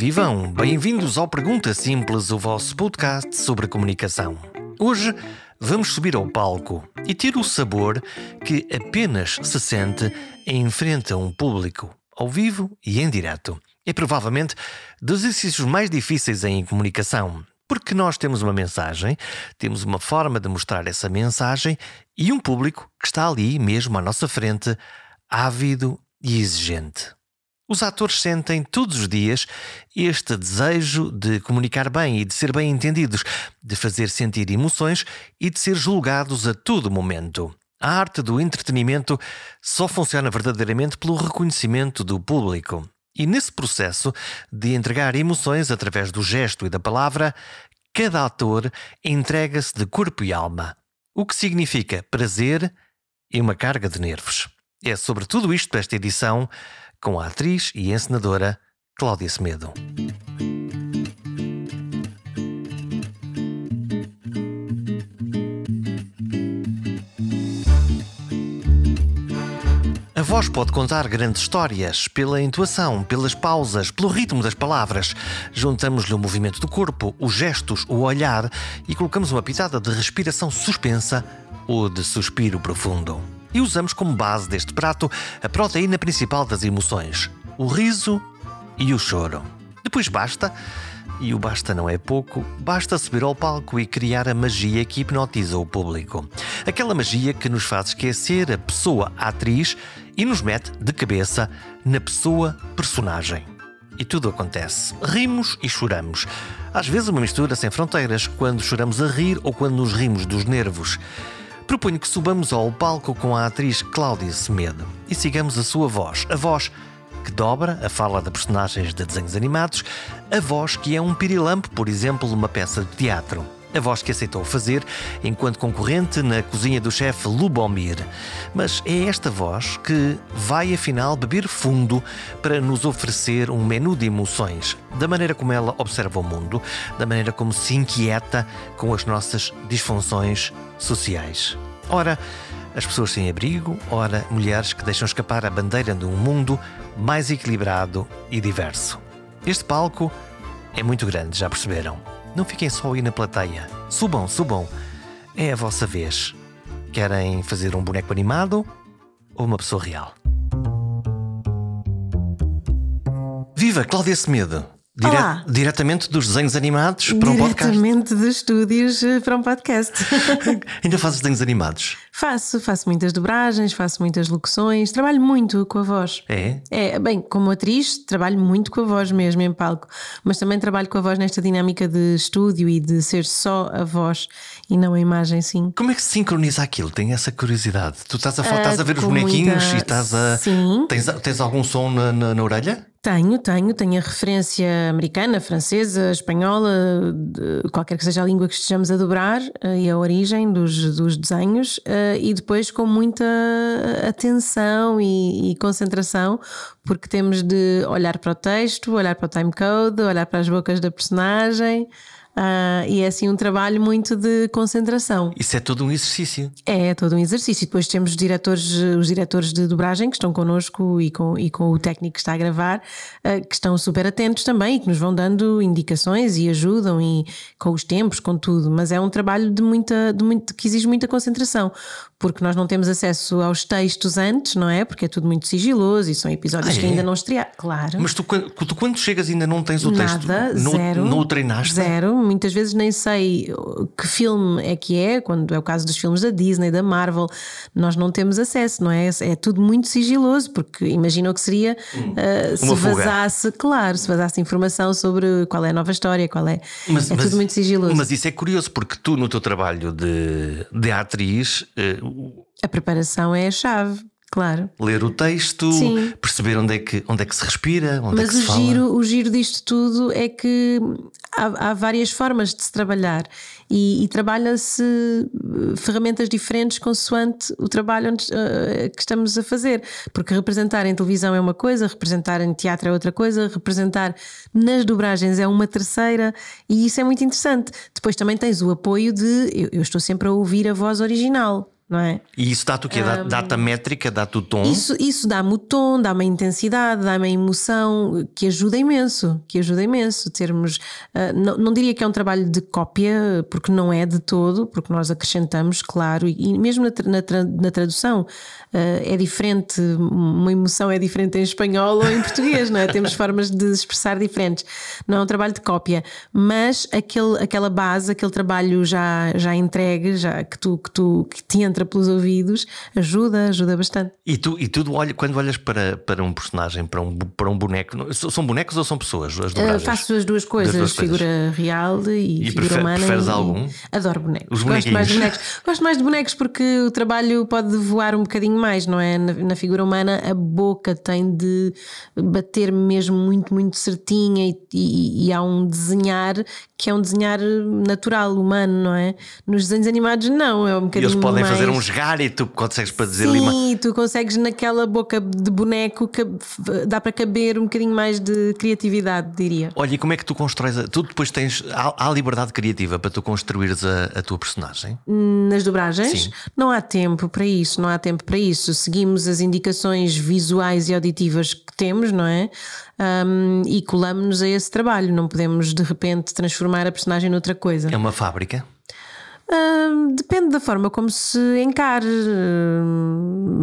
vivam! Bem-vindos ao Pergunta Simples, o vosso podcast sobre comunicação. Hoje vamos subir ao palco e ter o sabor que apenas se sente em frente a um público, ao vivo e em direto. É provavelmente dos exercícios mais difíceis em comunicação, porque nós temos uma mensagem, temos uma forma de mostrar essa mensagem e um público que está ali mesmo à nossa frente, ávido e exigente. Os atores sentem todos os dias este desejo de comunicar bem e de ser bem entendidos, de fazer sentir emoções e de ser julgados a todo momento. A arte do entretenimento só funciona verdadeiramente pelo reconhecimento do público. E nesse processo de entregar emoções através do gesto e da palavra, cada ator entrega-se de corpo e alma, o que significa prazer e uma carga de nervos. É sobre tudo isto esta edição com a atriz e encenadora Cláudia Semedo. A voz pode contar grandes histórias pela intuação, pelas pausas, pelo ritmo das palavras. Juntamos-lhe o movimento do corpo, os gestos, o olhar e colocamos uma pitada de respiração suspensa ou de suspiro profundo e usamos como base deste prato a proteína principal das emoções, o riso e o choro. Depois basta, e o basta não é pouco, basta subir ao palco e criar a magia que hipnotiza o público. Aquela magia que nos faz esquecer a pessoa atriz e nos mete de cabeça na pessoa personagem. E tudo acontece. Rimos e choramos. Às vezes uma mistura sem fronteiras, quando choramos a rir ou quando nos rimos dos nervos. Proponho que subamos ao palco com a atriz Cláudia Semedo e sigamos a sua voz, a voz que dobra a fala de personagens de desenhos animados, a voz que é um pirilampo, por exemplo, numa peça de teatro. A voz que aceitou fazer enquanto concorrente na cozinha do chefe Lubomir. Mas é esta voz que vai afinal beber fundo para nos oferecer um menu de emoções, da maneira como ela observa o mundo, da maneira como se inquieta com as nossas disfunções sociais. Ora, as pessoas sem abrigo, ora, mulheres que deixam escapar a bandeira de um mundo mais equilibrado e diverso. Este palco é muito grande, já perceberam? Não fiquem só aí na plateia. Subam, subam. É a vossa vez. Querem fazer um boneco animado ou uma pessoa real? Viva Cláudia Semedo! Dire Olá. diretamente dos desenhos animados para um podcast. Diretamente dos estúdios eh, para um podcast. Ainda fazes desenhos animados? faço, faço muitas dobragens, faço muitas locuções, trabalho muito com a voz. É? É, bem, como atriz, trabalho muito com a voz mesmo em palco, mas também trabalho com a voz nesta dinâmica de estúdio e de ser só a voz e não a imagem, sim. Como é que se sincroniza aquilo? Tenho essa curiosidade. Tu estás a, Ah, estás a ver os bonequinhos muita- e estás a. Sim. Tens, tens algum som na, na, na orelha? Tenho, tenho, tenho a referência americana, francesa, espanhola, qualquer que seja a língua que estejamos a dobrar eh, e a origem dos, dos desenhos, eh, e depois com muita atenção e, e concentração, porque temos de olhar para o texto, olhar para o timecode, olhar para as bocas da personagem. Ah, e é assim um trabalho muito de concentração. Isso é todo um exercício. É todo um exercício. E depois temos os diretores, os diretores de dobragem que estão connosco e com, e com o técnico que está a gravar, eh, que estão super atentos também e que nos vão dando indicações e ajudam e com os tempos, com tudo. Mas é um trabalho de muita, de muito, que exige muita concentração, porque nós não temos acesso aos textos antes, não é? Porque é tudo muito sigiloso e são episódios Ah, que é? ainda não estrearam. Claro. Mas tu, quando- tu quando chegas ainda não tens o texto. Nada, não, zero. Não o treinaste? Zero. Muitas vezes nem sei que filme é que é, quando é o caso dos filmes da Disney, da Marvel, nós não temos acesso, não é? É tudo muito sigiloso, porque imagina o que seria uh, se fuga. vazasse, claro, se vazasse informação sobre qual é a nova história, qual é. é tudo muito sigiloso. Mas isso é curioso, porque tu, no teu trabalho de, de atriz, eh, A preparação é a chave. Claro. ler o texto, Sim. perceber onde é, que, onde é que se respira, onde é Mas que se o fala. giro, o giro disto tudo é que há, há várias formas de se trabalhar e, e trabalha-se eh, ferramentas diferentes consoante o trabalho onde, eh, que estamos a fazer. Porque representar em televisão é uma coisa, representar em teatro é outra coisa, representar nas dobragens é uma terceira e isso é muito interessante. Depois também tens o apoio de eu, eu estou sempre a ouvir a voz original. Não é? E isso dá-te o quê? Um, dá-te a métrica, dá-te o tom? Isso, isso dá-me o tom, dá-me a intensidade, dá-me a emoção, que ajuda imenso, que ajuda imenso. Termos, uh, não, não diria que é um trabalho de cópia, porque não é de todo, porque nós acrescentamos, claro, e, e mesmo na, na, na tradução uh, é diferente, uma emoção é diferente em espanhol ou em português, não é? Temos formas de expressar diferentes. Não é um trabalho de cópia, mas aquele, aquela base, aquele trabalho já, já entregue, já que tu, que tu que te entra entra pelos ouvidos, ajuda, ajuda bastante. E tu, e tu olha, quando olhas para, para um personagem, para um, para um boneco, são bonecos ou são pessoas? As uh, faço as duas coisas, duas figura coisas. real e, e figura prefer, humana. Preferes e, algum? Adoro bonecos. Os Gosto mais de bonecos. Gosto mais de bonecos porque o trabalho pode voar um bocadinho mais, não é? Na, na figura humana, a boca tem de bater mesmo muito, muito certinha e, e, e há um desenhar que é um desenhar natural, humano, não é? Nos desenhos animados, não, é um bocadinho. E eles podem mais... fazer um esgar e tu consegues para dizer Sim, Sim, tu consegues naquela boca de boneco que dá para caber um bocadinho mais de criatividade, diria. Olha, e como é que tu constróis? A... Tu depois tens. Há, há liberdade criativa para tu construires a, a tua personagem? Nas dobragens? Sim. Não há tempo para isso, não há tempo para isso. Seguimos as indicações visuais e auditivas que temos, não é? um, e colamos-nos a esse trabalho. Não podemos de repente transformar a personagem noutra coisa. É uma fábrica? Depende da forma como se encare,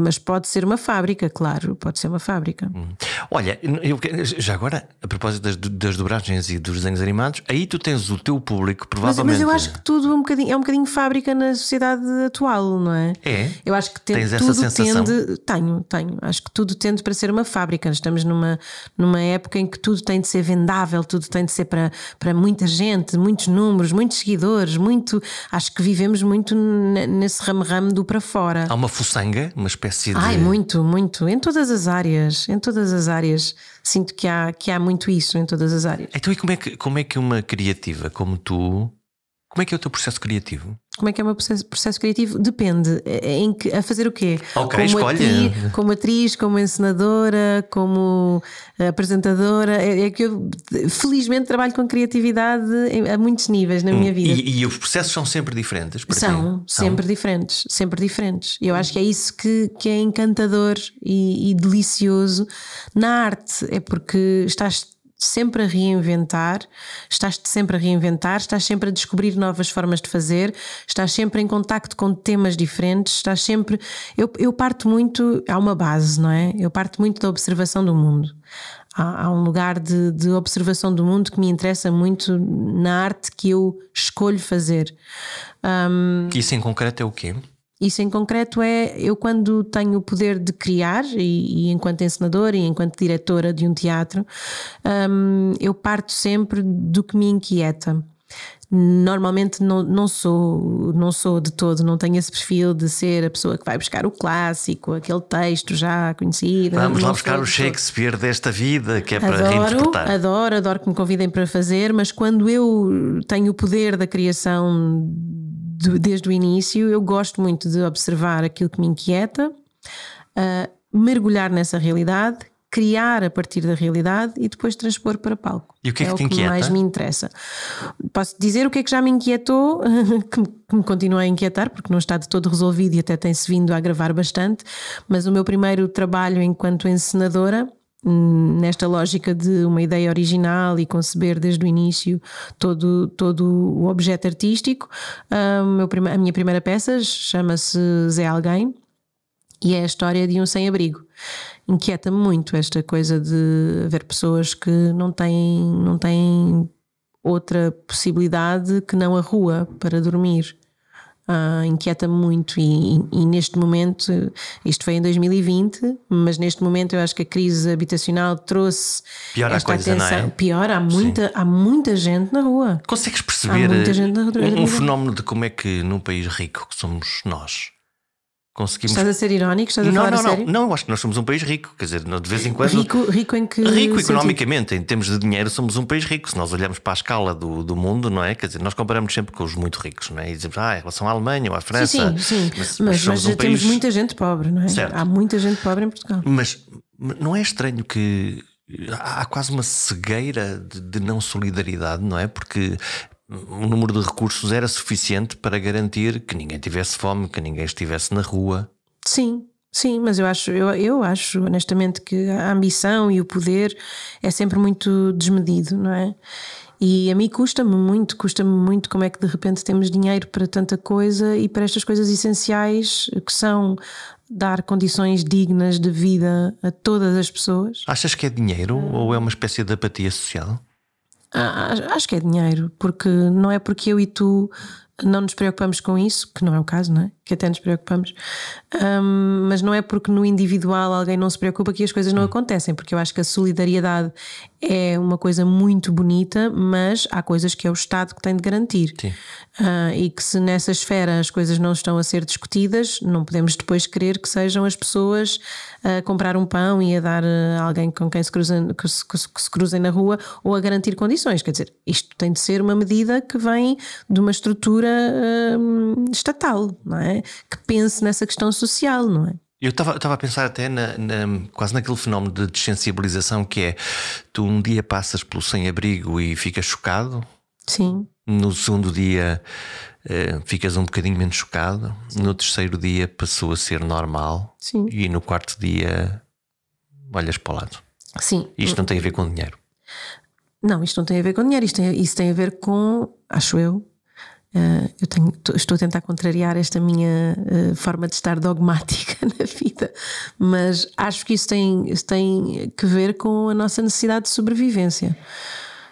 mas pode ser uma fábrica, claro, pode ser uma fábrica. Hum. Olha, eu, já agora, a propósito das, das dobragens e dos desenhos animados, aí tu tens o teu público, provavelmente. Mas, mas eu acho que tudo é um, bocadinho, é um bocadinho fábrica na sociedade atual, não é? É. Eu acho que tens essa sensação? Tende, tenho, tenho. Acho que tudo tende para ser uma fábrica. Estamos numa, numa época em que tudo tem de ser vendável, tudo tem de ser para, para muita gente, muitos números, muitos seguidores, muito. Acho que vivemos muito nesse ramo-ramo do para fora. Há uma fuçanga, uma espécie de. Ai, muito, muito. Em todas as áreas. Em todas as áreas. Sinto que há, que há muito isso em todas as áreas. Então, e como é que, como é que uma criativa como tu. Como é que é o teu processo criativo? Como é que é o meu processo, processo criativo? Depende. É, é em que, a fazer o quê? Ok, como escolha. Atriz, como atriz, como encenadora, como apresentadora. É, é, que eu felizmente trabalho com criatividade a muitos níveis na minha hum, vida. E, e os processos são sempre diferentes? São, são, sempre diferentes. Sempre diferentes. Eu acho que é isso que, que é encantador e, e delicioso na arte. É porque estás sempre a reinventar, estás-te sempre a reinventar, estás sempre a descobrir novas formas de fazer, estás sempre em contacto com temas diferentes, estás sempre. Eu, eu parto muito, há uma base, não é? Eu parto muito da observação do mundo. Há, há um lugar de, de observação do mundo que me interessa muito na arte que eu escolho fazer. Um, Isso em concreto é o quê? Isso em concreto é eu quando tenho o poder de criar e, e enquanto encenadora e enquanto diretora de um teatro, um, eu parto sempre do que me inquieta. Normalmente não, não sou não sou de todo, não tenho esse perfil de ser a pessoa que vai buscar o clássico, aquele texto já conhecido. Vamos lá buscar o Shakespeare desta vida que é para adoro, reinterpretar. Adoro, adoro que me convidem para fazer, mas quando eu tenho o poder da criação desde o início, eu gosto muito de observar aquilo que me inquieta, uh, mergulhar nessa realidade, criar a partir da realidade e depois transpor para palco. E o que é, é que o te inquieta? que mais me interessa. Posso dizer o que é que já me inquietou, que me continua a inquietar, porque não está de todo resolvido e até tem-se vindo a agravar bastante, mas o meu primeiro trabalho enquanto encenadora nesta lógica de uma ideia original e conceber desde o início todo, todo o objeto artístico. a minha primeira peça chama-se Zé Alguém e é a história de um sem-abrigo. Inquieta-me muito esta coisa de haver pessoas que não têm, não têm outra possibilidade que não a rua para dormir uh, inquieta-me muito e, e, neste momento, isto foi em 2020, mas neste momento eu acho que a crise habitacional trouxe Pior esta coisa, atenção. É? Pior, há muita, há muita gente na rua. Consegues perceber um, um fenómeno de como é que num país rico que somos nós conseguimos. Estás a ser irónico? Estás a não, falar não, a sério? Não, não, acho que nós somos um país rico. Quer dizer, de vez em quando. Rico, rico em que. Rico economicamente, em termos de dinheiro, somos um país rico. Se nós olharmos para a escala do, do mundo, não é? Quer dizer, nós comparamos sempre com os muito ricos, não é? E dizemos, ah, em relação à Alemanha ou à França. Sim, sim. sim. Mas, mas, mas, mas um temos país... muita gente pobre, não é? Certo. Há muita gente pobre em Portugal. Mas não é estranho que há quase uma cegueira de, de não solidariedade, não é? Porque o número de recursos era suficiente para garantir que ninguém tivesse fome, que ninguém estivesse na rua. Sim, Sim, mas eu acho, eu, eu acho honestamente que a ambição e o poder é sempre muito desmedido, não é? E a mim custa-me muito, custa-me muito como é que de repente temos dinheiro para tanta coisa e para estas coisas essenciais que são dar condições dignas de vida a todas as pessoas. Achas que é dinheiro ou é uma espécie de apatia social? Ah, acho que é dinheiro, porque não é porque eu e tu não nos preocupamos com isso, que não é o caso, não é? Que até nos preocupamos, um, mas não é porque no individual alguém não se preocupa que as coisas não acontecem, porque eu acho que a solidariedade é uma coisa muito bonita, mas há coisas que é o Estado que tem de garantir. Uh, e que se nessa esfera as coisas não estão a ser discutidas, não podemos depois querer que sejam as pessoas a comprar um pão e a dar a alguém com quem se cruzem, que se, que se cruzem na rua ou a garantir condições. Quer dizer, isto tem de ser uma medida que vem de uma estrutura um, estatal, não é? Que pense nessa questão social, não é? Eu estava a pensar até na, na, quase naquele fenómeno de desensibilização que é tu um dia passas pelo sem-abrigo e ficas chocado. Sim. No segundo dia uh, ficas um bocadinho menos chocado. Sim. No terceiro dia passou a ser normal. Sim. E no quarto dia olhas para o lado. Sim. Isto não tem a ver com dinheiro. Não, isto não tem a ver com dinheiro. Isto tem, isso tem a ver com, acho eu, Uh, eu tenho, estou a tentar contrariar esta minha uh, forma de estar dogmática na vida, mas acho que isso tem, tem que ver com a nossa necessidade de sobrevivência.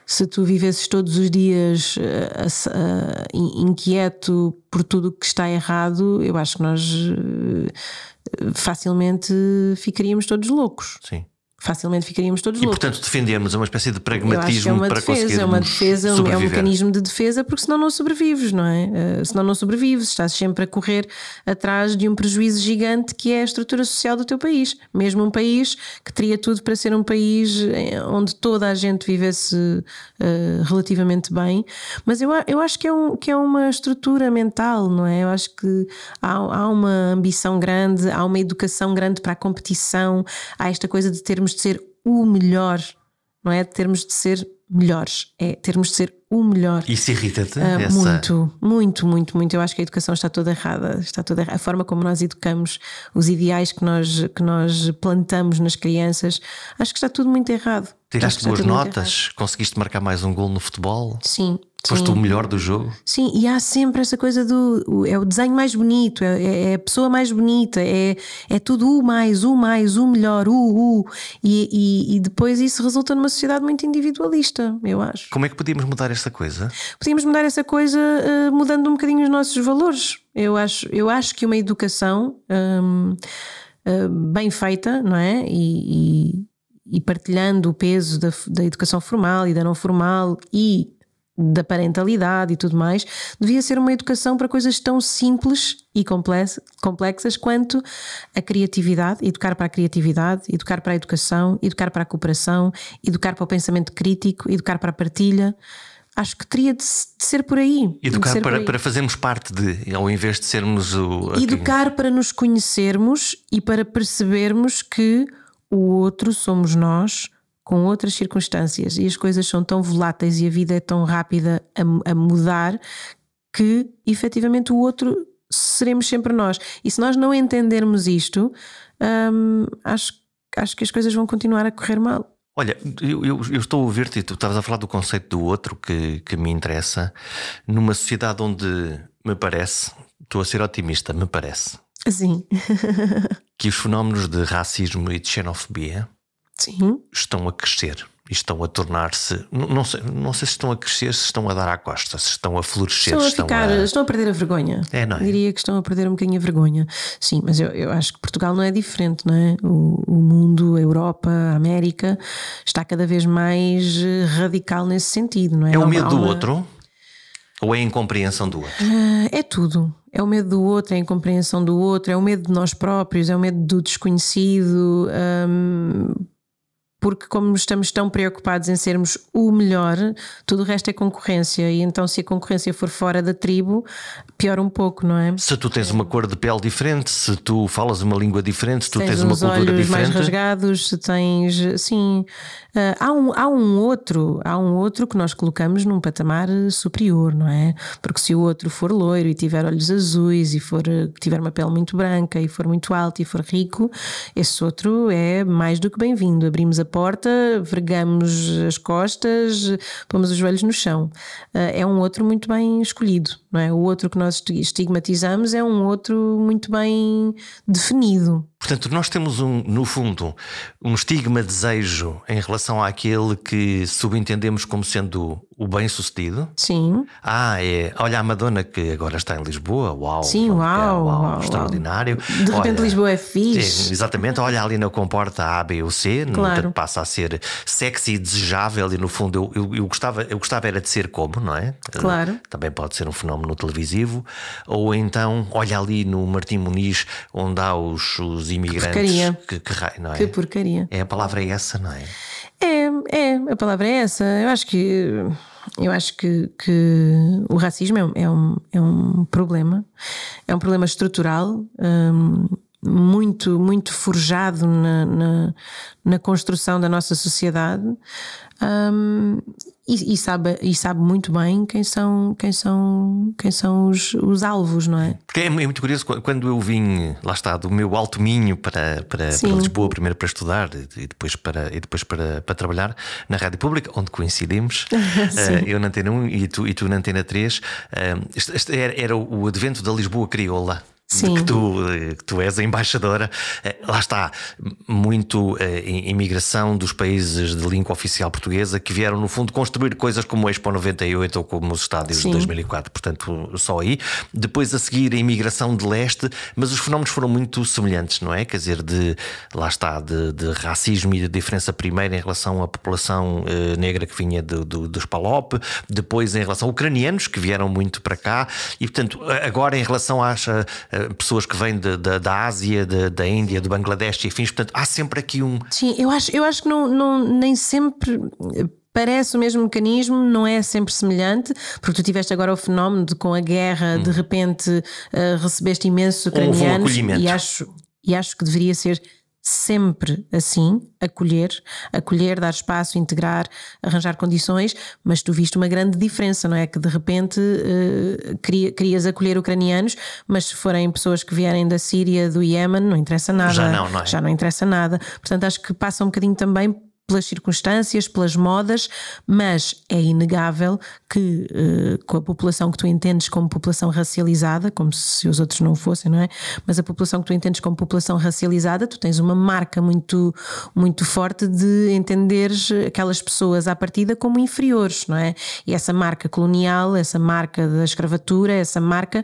Se tu vivesses todos os dias uh, inquieto por tudo o que está errado, eu acho que nós facilmente ficaríamos todos loucos. Sim facilmente ficaríamos todos loucos. E portanto defendemos uma espécie de pragmatismo é uma para defesa, conseguir é uma defesa, sobreviver. é um mecanismo de defesa porque senão não sobrevives, não é? Uh, senão não sobrevives, estás sempre a correr atrás de um prejuízo gigante que é a estrutura social do teu país. Mesmo um país que teria tudo para ser um país eh, onde toda a gente vivesse uh, relativamente bem, mas eu, eu acho que é, um, que é uma estrutura mental, não é? Eu acho que há, há uma ambição grande, há uma educação grande para a competição, há esta coisa de termos de ser o melhor, não é? Termos de ser melhores, é termos de ser o melhor. Isso irrita-te? Uh, essa... Muito, muito, muito, muito. Eu acho que a educação está toda errada. Está toda errada. A forma como nós educamos, os ideais que nós, que nós plantamos nas crianças, acho que está tudo muito errado. Tiraste boas notas? Conseguiste marcar mais um gol no futebol? Sim, Foste o melhor do jogo? Sim, e há sempre essa coisa do. É o desenho mais bonito, é, é, é a pessoa mais bonita, é, é tudo o mais, o mais, o melhor, o, o. E, e, e, depois isso resulta numa sociedade muito individualista, eu acho. Como é que podíamos mudar essa coisa? Podíamos mudar essa coisa uh, mudando um bocadinho os nossos valores. Eu acho, eu acho que uma educação um, uh, eh, bem feita, não é? E, e, e partilhando o peso da, da educação formal e da não formal e da parentalidade e tudo mais, devia ser uma educação para coisas tão simples e complexas quanto a criatividade, educar para a criatividade, educar para a educação, educar para a cooperação, educar para o pensamento crítico, educar para a partilha. Acho que teria de ser por aí. Educar para, aí. para fazermos parte de, ao invés de sermos o. Educar para nos conhecermos e para percebermos que o outro somos nós com outras circunstâncias e as coisas são tão voláteis e a vida é tão rápida a, a mudar que efetivamente o outro seremos sempre nós. E se nós não entendermos isto, hum, acho, acho que as coisas vão continuar a correr mal. Olha, eu, eu, eu estou a ouvir-te e tu estavas a falar do conceito do outro que, que me interessa, numa sociedade onde me parece, estou a ser otimista, me parece. Sim. que os fenómenos de racismo e de xenofobia Sim. estão a crescer e estão a tornar-se. Não sei, não sei se estão a crescer, se estão a dar à costa, se estão a florescer. Estão a, estão ficar, a... estão a perder a vergonha. É, não é? Diria que estão a perder um bocadinho a vergonha. Sim, mas eu, eu acho que Portugal não é diferente, não é? O, o mundo, a Europa, a América está cada vez mais eh, radical nesse sentido, não é? É o medo do outro? Ou é a incompreensão do outro? Uh, é tudo. É o medo do outro, é a incompreensão do outro, é o medo de nós próprios, é o medo do desconhecido. Um, porque, como estamos tão preocupados em sermos o melhor, tudo o resto é concorrência. E então, se a concorrência for fora da tribo, pior um pouco, não é? Se tu tens uma cor de pele diferente, se tu falas uma língua diferente, se tu tens, tens uma cultura diferente. mais rasgados, se tens. Sim. Uh, há, um, há um outro, há um outro que nós colocamos num patamar superior, não é? Porque se o outro for loiro e tiver olhos azuis e for tiver uma pele muito branca e for muito alto e for rico, esse outro é mais do que bem-vindo. Abrimos a porta, vergamos as costas, pomos os joelhos no chão. Uh, é um outro muito bem escolhido, não é? O outro que nós estigmatizamos é um outro muito bem definido. Portanto, nós temos um, no fundo, um estigma desejo em relação àquele que subentendemos como sendo o bem-sucedido. Sim. Ah, é. Olha a Madonna que agora está em Lisboa. Uau. Sim, uau, uau, uau extraordinário. De repente olha, Lisboa é fixe. Sim, exatamente. Olha ali na comporta A, B ou C. Claro. Passa a ser sexy e desejável e no fundo eu, eu, eu, gostava, eu gostava era de ser como, não é? Claro. Também pode ser um fenómeno televisivo. Ou então, olha ali no Martim Muniz, onde há os, os imigrantes. Porcaria. Que, que, é? que porcaria. É a palavra é essa, não é? É, é, a palavra é essa. Eu acho que eu acho que, que o racismo é, é, um, é um problema, é um problema estrutural, um, muito, muito forjado na, na, na, construção da nossa sociedade. Um, e, e, sabe, e sabe muito bem quem são, quem são, quem são os, os alvos, não é? Porque é, muito curioso, quando eu vim, lá está, do meu alto minho para, para, para Lisboa, primeiro para estudar e depois, para, e depois para, para trabalhar na Rádio Pública, onde coincidimos, uh, eu na Antena 1 e tu, e tu na Antena 3, uh, este, este era, era o advento da Lisboa crioula. Sim. Que, tu, que tu és a embaixadora. Eh, lá está, muito eh, imigração dos países de língua oficial portuguesa que vieram, no fundo, construir coisas como o Expo 98 ou como os estádios Sim. de 2004. Portanto, só aí. Depois a seguir a imigração de leste, mas os fenómenos foram muito semelhantes, não é? Quer dizer, de lá está, de, de racismo e de diferença primeiro em relação à população eh, negra que vinha do, do, dos Palop, depois em relação a ucranianos que vieram muito para cá, e portanto, agora em relação às pessoas que vêm de, de, da Ásia, de, da Índia, do Bangladesh e afins. Portanto, há sempre aqui um. Sim, eu acho, eu acho que não, não, nem sempre. Parece o mesmo mecanismo, não é sempre semelhante, porque tu tiveste agora o fenómeno de com a guerra, hum. de repente uh, recebeste imensos ucranianos um e acho, e acho que deveria ser sempre assim, acolher, acolher, dar espaço, integrar, arranjar condições, mas tu viste uma grande diferença, não é? Que de repente uh, querias acolher ucranianos, mas se forem pessoas que vierem da Síria, do Iémen, não interessa nada. Já não, não é? Já não interessa nada. Portanto, acho que passa um bocadinho também pelas circunstâncias, pelas modas, mas é inegável que uh, com a população que tu entendes como população racializada, como se os outros não fossem, não é? Mas a população que tu entendes como população racializada, tu tens uma marca muito, muito forte de entenderes aquelas pessoas à partida como inferiores, não é? E essa marca colonial, essa marca da escravatura, essa marca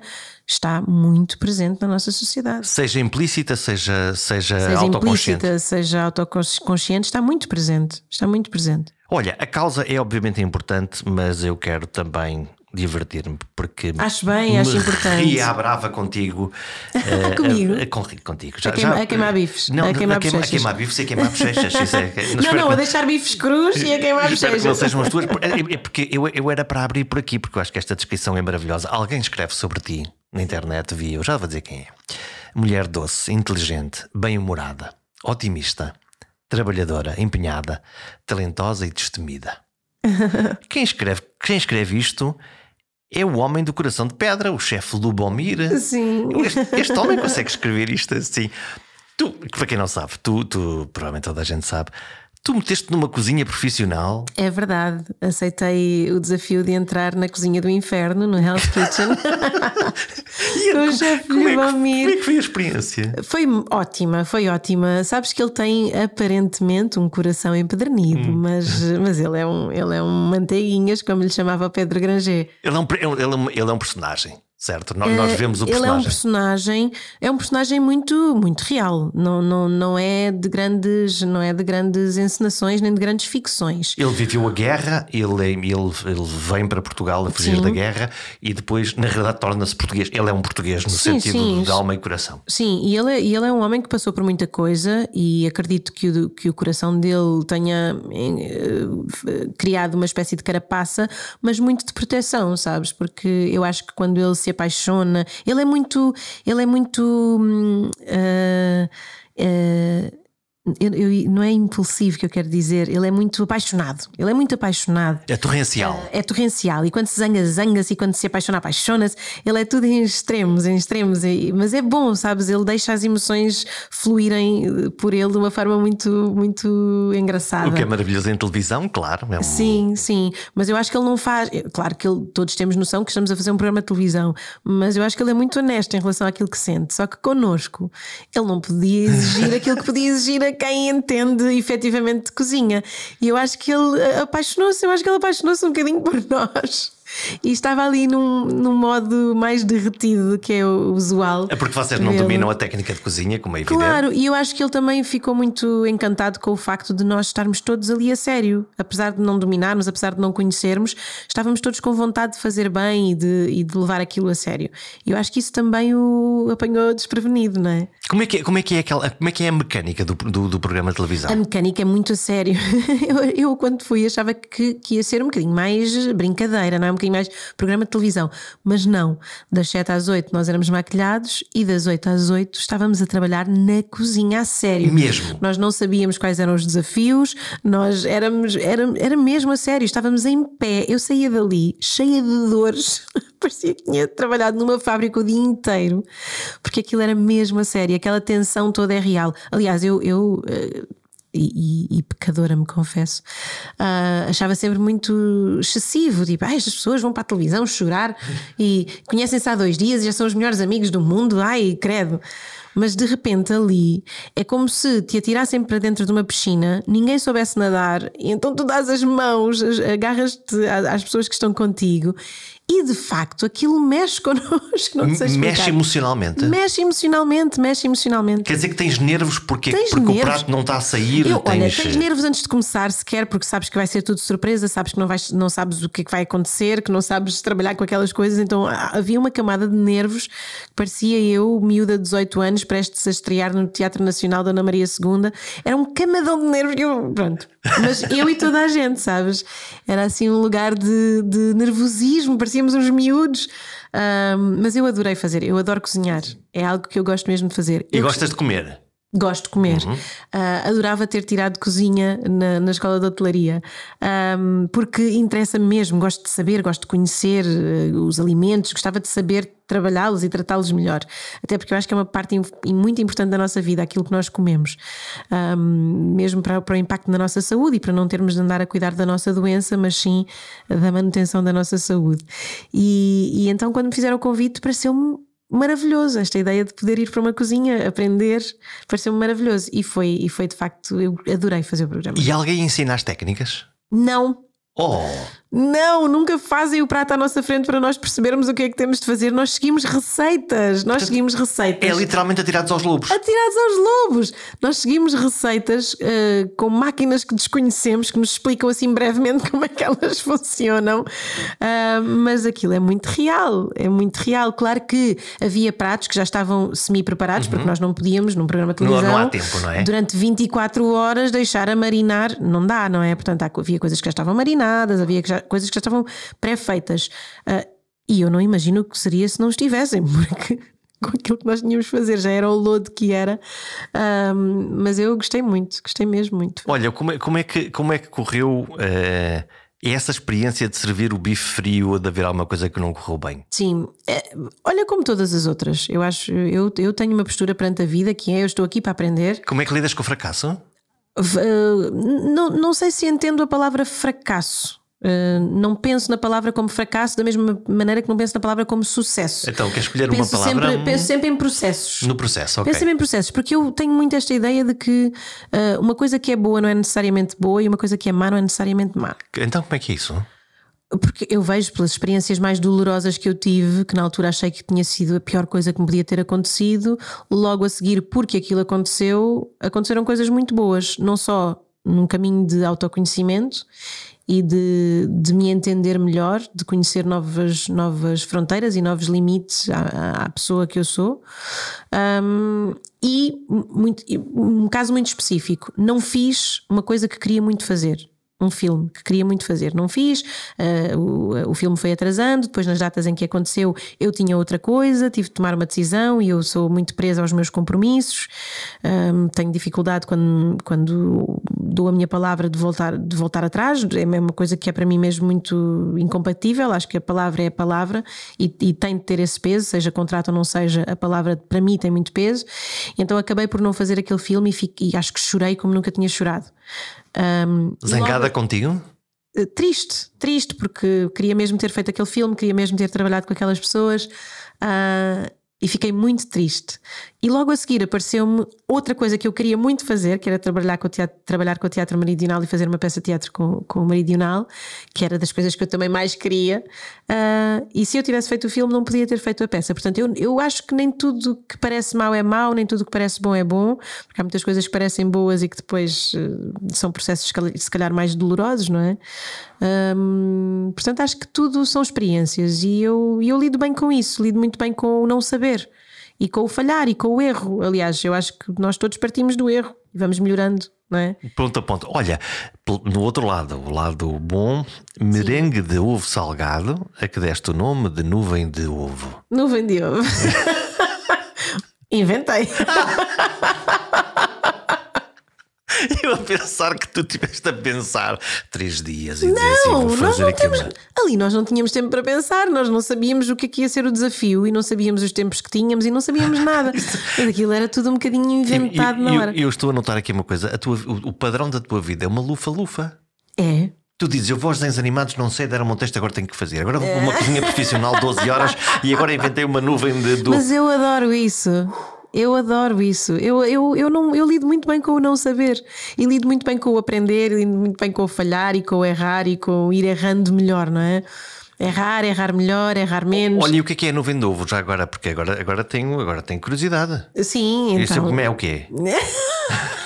está muito presente na nossa sociedade. Seja implícita, seja, seja, seja autoconsciente. Implícita, seja autoconsciente, está muito presente. Está muito presente. Olha, a causa é obviamente importante, mas eu quero também divertir-me porque acho bem, acho importante. E à brava contigo. uh, Comigo? Uh, com, contigo. Já, a, queima, já, a queimar bifes. Não, a queimar, a queima, a queimar bifes e a queimar bochechas. É, não, não, a deixar bifes crus e a queimar bochechas. não sejam as tuas. É porque eu, eu era para abrir por aqui, porque eu acho que esta descrição é maravilhosa. Alguém escreve sobre ti na internet, vi eu, já vou dizer quem é. Mulher doce, inteligente, bem-humorada, otimista, trabalhadora, empenhada, talentosa e destemida. quem, escreve, quem escreve isto é o homem do coração de pedra, o chefe Lubomir. Sim. Este, este, homem consegue escrever isto assim. Tu, para quem não sabe, tu, tu, provavelmente toda a gente sabe, Tu meteste numa cozinha profissional? É verdade. Aceitei o desafio de entrar na cozinha do inferno, no Hell's Kitchen. e com o chefe como, é que, como é que foi a experiência? Foi ótima, foi ótima. Sabes que ele tem aparentemente um coração empedernido, hum. mas, mas ele, é um, ele é um manteiguinhas, como lhe chamava Pedro Granger. Ele é um, ele, é um, ele é um personagem. Certo? Nós, nós vemos o personagem. Ele é um personagem, é um personagem muito, muito real. Não, não, não é de grandes, não é de grandes encenações nem de grandes ficções. Ele viveu a guerra, ele, ele, ele vem para Portugal a fugir Sim. da guerra e depois, na realidade, torna-se português. Ele é um português no Sim, sentido sim. de alma e coração. Sim, e ele, é- ele é um homem que passou por muita coisa e acredito que o, que o coração dele tenha eh, eh, criado uma espécie de carapaça, mas muito de proteção, sabes? Porque eu acho que quando ele se apaixona, ele é muito. Ele é muito. eh, eh, eu- eu- não é impulsivo que eu quero dizer, ele é muito apaixonado. Ele é muito apaixonado. É torrencial. É torrencial e quando se zanga, zanga-se e quando se apaixona, apaixona-se. Ele é tudo em extremos, em extremos. E- Mas é bom, sabes? Ele deixa as emoções fluírem eh, por ele de uma forma muito, muito engraçada. O que é maravilhoso em televisão, claro. É um... Sim, sim, mas eu acho que ele não faz. Claro que ele- todos temos noção que estamos a fazer um programa de televisão, mas eu acho que ele é muito honesto em relação àquilo que sente. Só que connosco ele não podia exigir aquilo que podia exigir quem entende efetivamente de cozinha. E eu acho que ele eh, apaixonou-se, eu acho que ele apaixonou-se um bocadinho por nós. E estava ali num, num modo mais derretido do que é o usual. É porque vocês não dominam a técnica de cozinha, como é evidente. Claro, e eu acho que ele também ficou muito encantado com o facto de nós estarmos todos ali a sério. Apesar de não dominarmos, apesar de não conhecermos, estávamos todos com vontade de fazer bem e de, e de levar aquilo a sério. E eu acho que isso também o apanhou desprevenido, não é? Como é que é, como é, que é, aquela, como é, que é a mecânica do, do, do programa de televisão? A mecânica é muito a sério. Eu, eu, quando fui, achava que, que ia ser um bocadinho mais brincadeira, não é? Um bocadinho mais programa de televisão. Mas não. Das 7 às 8 nós éramos maquilhados e das 8 às 8 estávamos a trabalhar na cozinha a sério. Mesmo? Nós não sabíamos quais eram os desafios, nós éramos, era, era mesmo a sério, estávamos em pé. Eu saía dali cheia de dores. Parecia que tinha trabalhado numa fábrica o dia inteiro, porque aquilo era mesmo a sério, aquela tensão toda é real. Aliás, eu, eu eh, e, e- pecadora, me confesso, ah, achava sempre muito excessivo. Tipo, ai, estas pessoas vão para a televisão chorar e conhecem-se há dois dias e já são os melhores amigos do mundo. Ai, credo. Mas de repente ali é como se te atirassem para dentro de uma piscina, ninguém soubesse nadar, então tu dás as mãos, as- agarras-te às pessoas que estão contigo e de facto aquilo mexe connosco. Não sei explicar. Mexe emocionalmente. Mexe emocionalmente, mexe emocionalmente. Quer dizer que tens nervos porque, Tens porque o nervos. prato não está a sair. Eu, olha, tens... tens nervos antes de começar sequer, porque sabes que vai ser tudo surpresa, sabes que não, vais, não sabes o que é que vai acontecer, que não sabes trabalhar com aquelas coisas, então ah, havia uma camada de nervos que parecia eu, miúda de 18 anos, prestes a estrear no Teatro Nacional da Ana Maria II. Era um camadão de nervos que eu, pronto. Mas eu e toda a gente, sabes? Era assim um lugar de, de nervosismo, parecíamos uns miúdos. Ahm, mas eu adorei fazer, eu adoro cozinhar, é algo que eu gosto mesmo de fazer. E Eu gostas de comer? Gosto de comer. Uhum. Ah, adorava ter tirado cozinha na, na escola de hotelaria, Ahm, porque interessa-me mesmo. Gosto de saber, gosto de conhecer eh, os alimentos, gostava de saber trabalhá-los e tratá-los melhor. Até porque eu acho que é uma parte im- muito importante da nossa vida, aquilo que nós comemos, Ahm, mesmo para, para o impacto na nossa saúde e para não termos de andar a cuidar da nossa doença, mas sim da manutenção da nossa saúde. E, e então, quando me fizeram o convite, pareceu-me maravilhoso esta ideia de poder ir para uma cozinha, aprender, pareceu-me maravilhoso. E foi, e foi de facto, eu adorei fazer o programa. E alguém ensina as técnicas? Não, Oh! Não, nunca fazem o prato à nossa frente para nós percebermos o que é que temos de fazer. Nós seguimos receitas, nós seguimos receitas. É literalmente atirados aos lobos. Atirados aos lobos. Nós seguimos receitas eh, com máquinas que desconhecemos, que nos explicam assim brevemente como é que elas funcionam. Ah, mas aquilo é muito real, é muito real. Claro que havia pratos que já estavam semi-preparados, porque nós não podíamos, num programa de Uhum. Não- televisão, não há tempo, não é? durante 24 horas deixar a marinar. Não dá, não é? Portanto, havia coisas que já estavam marinadas, havia que já- coisas que já estavam pré-feitas. Ah, e eu não imagino o que seria se não estivessem, porque com aquilo que nós tínhamos de fazer já era o lodo que era. Ahm, mas eu gostei muito, gostei mesmo muito. Olha, como é, como é que, como é que correu eh, essa experiência de servir o bife frio ou de haver alguma coisa que não correu bem? Sim, é, olha como todas as outras. Eu acho, eu, eu tenho uma postura perante a vida que é eu estou aqui para aprender. Como é que lidas com o fracasso? Eh, não, não sei se entendo a palavra fracasso. Eh, não penso na palavra como fracasso da mesma maneira que não penso na palavra como sucesso. Então, quer escolher uma penso, palavra sempre, penso sempre em processos. no processo, ok. Penso sempre em processos, porque eu tenho muito esta ideia de que eh, uma coisa que é boa não é necessariamente boa e uma coisa que é má não é necessariamente má. Então, como é que é isso? Porque eu vejo pelas experiências mais dolorosas que eu tive, que na altura achei que tinha sido a pior coisa que me podia ter acontecido, logo a seguir, porque aquilo aconteceu, aconteceram coisas muito boas, não só num caminho de autoconhecimento e de, de me entender melhor, de conhecer novas, novas fronteiras e novos limites à, à pessoa que eu sou. Um, e muito, um caso muito específico, não fiz uma coisa que queria muito fazer um filme que queria muito fazer. Não fiz, uh, o, o filme foi atrasando, depois nas datas em que aconteceu eu tinha outra coisa, tive de tomar uma decisão e eu sou muito presa aos meus compromissos. Um, tenho dificuldade quando, quando dou a minha palavra de voltar, de voltar atrás, é uma coisa que é para mim mesmo muito incompatível. Acho que a palavra é a palavra e, e tem de ter esse peso, seja contrato ou não seja, a palavra para mim tem muito peso. Então acabei por não fazer aquele filme e, fico, e acho que chorei como nunca tinha chorado. Um, Zangada logo, contigo? Eh, triste, triste, porque queria mesmo ter feito aquele filme, queria mesmo ter trabalhado com aquelas pessoas. Uh, e fiquei muito triste. E logo a seguir apareceu-me outra coisa que eu queria muito fazer, que era trabalhar com o teatro, trabalhar com o teatro meridional e fazer uma peça de teatro com, com o meridional, que era das coisas que eu também mais queria. Uh, e se eu tivesse feito o filme, não podia ter feito a peça. Portanto, eu, eu acho que nem tudo que parece mau é mau, nem tudo que parece bom é bom, porque há muitas coisas que parecem boas e que depois uh, são processos se calhar mais dolorosos, não é? Um, portanto, acho que tudo são experiências e eu, eu lido bem com isso, lido muito bem com o não saber e com o falhar e com o erro. Aliás, eu acho que nós todos partimos do erro e vamos melhorando, não é? Ponto a ponto. Olha, no outro lado, o lado bom, merengue Sim. de ovo salgado, a que deste o nome de nuvem de ovo. Nuvem de ovo. Inventei. Eu a pensar que tu tiveste a pensar três dias e não, dizer assim, vou fazer nós temos, Ali nós não tínhamos tempo para pensar, nós não sabíamos o que, é que ia ser o desafio e não sabíamos os tempos que tínhamos e não sabíamos nada. Aquilo era tudo um bocadinho inventado eu, na hora. Eu, eu, estou a notar aqui uma coisa: tua, o, o padrão da tua vida é uma lufa-lufa. É. Tu dizes, eu vou aos desenhos animados, não sei, deram-me um texto, agora tenho que fazer. Agora vou para uma cozinha profissional 12 horas e agora inventei uma nuvem de. Do... Mas eu adoro isso. Eu adoro isso. Eu, eu, eu, não, eu lido muito bem com o não saber. E lido muito bem com o aprender, lido muito bem com o falhar e com o errar e com o ir errando melhor, não é? Errar, errar melhor, errar menos. Olha, e o que é que é nuvem de ovo já agora? Porque agora, agora, tenho, agora tenho curiosidade. Sim, então. Isso é o quê? o